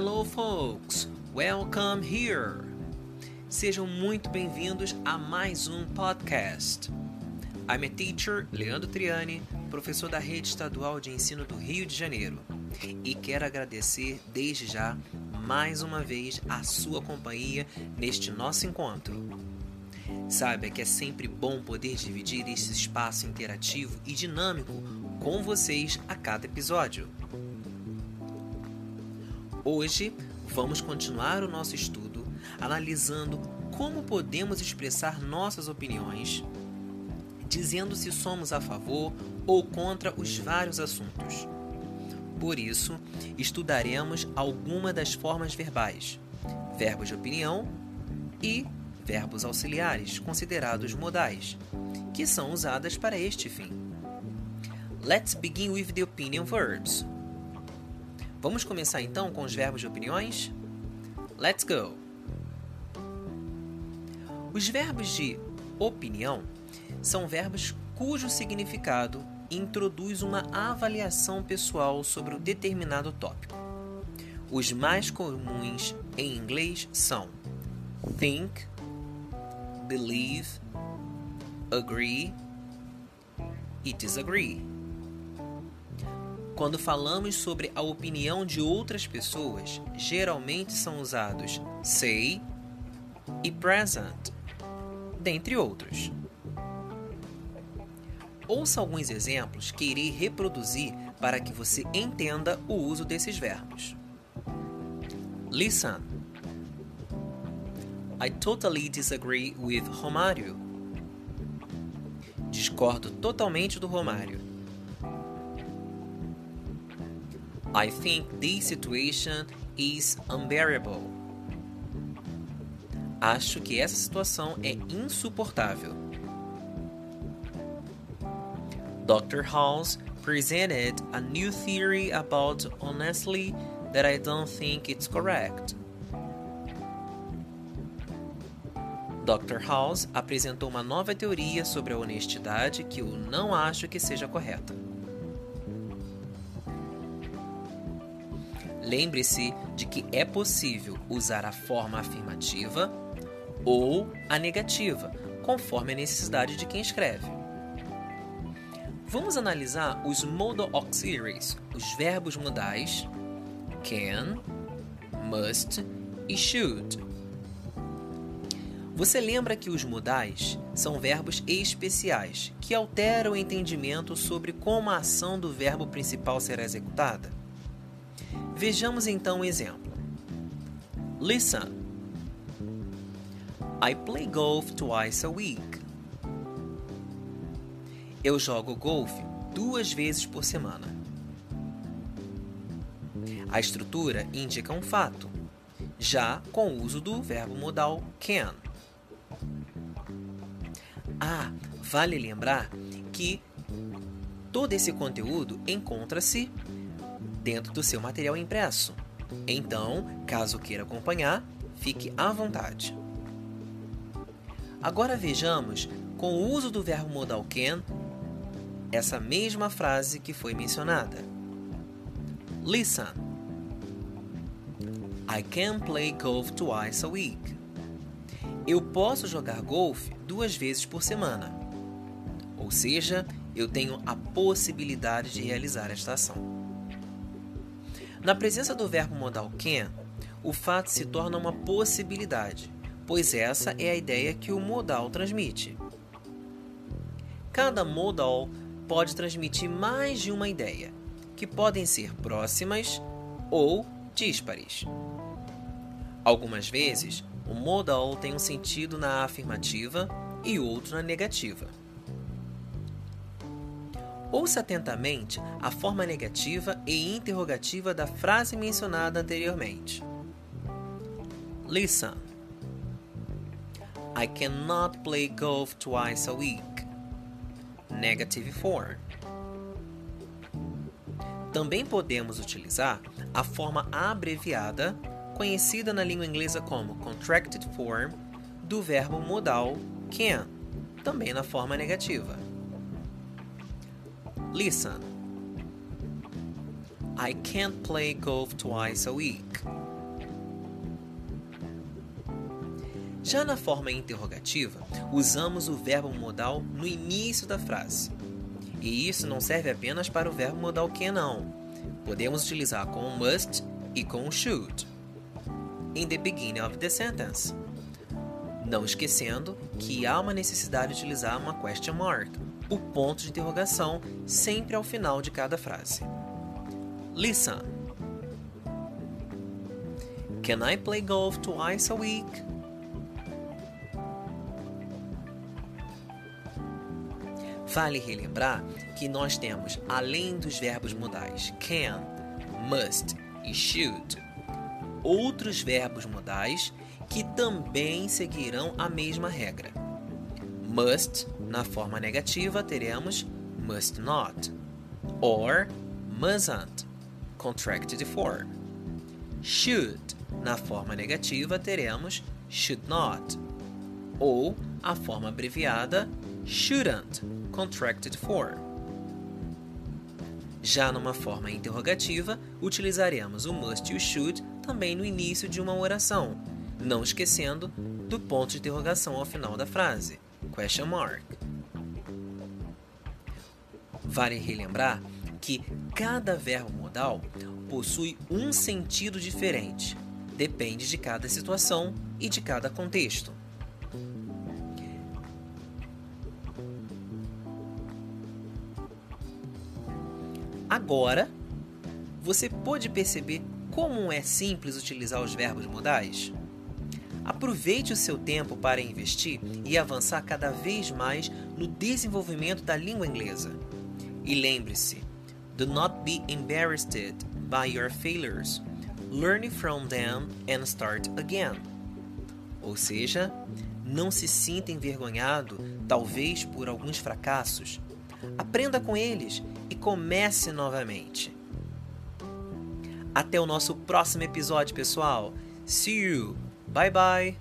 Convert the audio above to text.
Hello, folks! Welcome here! Sejam muito bem-vindos a mais um podcast. I'm a teacher, Leandro Triani, professor da Rede Estadual de Ensino do Rio de Janeiro, e quero agradecer desde já mais uma vez a sua companhia neste nosso encontro. Saiba que é sempre bom poder dividir esse espaço interativo e dinâmico com vocês a cada episódio. Hoje vamos continuar o nosso estudo analisando como podemos expressar nossas opiniões, dizendo se somos a favor ou contra os vários assuntos. Por isso, estudaremos alguma das formas verbais, verbos de opinião e verbos auxiliares considerados modais, que são usadas para este fim. Let's begin with the opinion verbs. Vamos começar então com os verbos de opiniões? Let's go! Os verbos de opinião são verbos cujo significado introduz uma avaliação pessoal sobre o determinado tópico. Os mais comuns em inglês são think, believe, agree e disagree. Quando falamos sobre a opinião de outras pessoas, geralmente são usados say e present, dentre outros. Ouça alguns exemplos que irei reproduzir para que você entenda o uso desses verbos. Listen. I totally disagree with Romário. Discordo totalmente do Romário. I think this situation is unbearable. Acho que essa situação é insuportável. Dr. House presented a new theory about honesty that I don't think it's correct. Dr. House apresentou uma nova teoria sobre a honestidade que eu não acho que seja correta. Lembre-se de que é possível usar a forma afirmativa ou a negativa, conforme a necessidade de quem escreve. Vamos analisar os modal auxiliaries, os verbos modais can, must e should. Você lembra que os modais são verbos especiais que alteram o entendimento sobre como a ação do verbo principal será executada? Vejamos então um exemplo. Listen. I play golf twice a week. Eu jogo golfe duas vezes por semana. A estrutura indica um fato, já com o uso do verbo modal can. Ah, vale lembrar que todo esse conteúdo encontra-se dentro do seu material impresso. Então, caso queira acompanhar, fique à vontade. Agora vejamos, com o uso do verbo modal can, essa mesma frase que foi mencionada. Listen. I can play golf twice a week. Eu posso jogar golfe duas vezes por semana. Ou seja, eu tenho a possibilidade de realizar esta ação. Na presença do verbo modal can, o fato se torna uma possibilidade, pois essa é a ideia que o modal transmite. Cada modal pode transmitir mais de uma ideia, que podem ser próximas ou díspares. Algumas vezes, o modal tem um sentido na afirmativa e outro na negativa. Ouça atentamente a forma negativa e interrogativa da frase mencionada anteriormente. Listen. I cannot play golf twice a week. Negative form. Também podemos utilizar a forma abreviada, conhecida na língua inglesa como contracted form, do verbo modal can, também na forma negativa. Listen. I can't play golf twice a week. Já na forma interrogativa, usamos o verbo modal no início da frase. E isso não serve apenas para o verbo modal can não. Podemos utilizar com o must e com o should. In the beginning of the sentence. Não esquecendo que há uma necessidade de utilizar uma question mark o ponto de interrogação, sempre ao final de cada frase. Listen. Can I play golf twice a week? Vale relembrar que nós temos, além dos verbos modais can, must e should, outros verbos modais que também seguirão a mesma regra. Must, na forma negativa, teremos must not, or mustn't, contracted for. Should, na forma negativa, teremos should not, ou a forma abreviada shouldn't, contracted for. Já numa forma interrogativa, utilizaremos o must e o should também no início de uma oração, não esquecendo do ponto de interrogação ao final da frase, question mark. Vale relembrar que cada verbo modal possui um sentido diferente, depende de cada situação e de cada contexto. Agora, você pode perceber como é simples utilizar os verbos modais? Aproveite o seu tempo para investir e avançar cada vez mais no desenvolvimento da língua inglesa. E lembre-se, do not be embarrassed by your failures. Learn from them and start again. Ou seja, não se sinta envergonhado, talvez por alguns fracassos. Aprenda com eles e comece novamente. Até o nosso próximo episódio, pessoal. See you. Bye bye.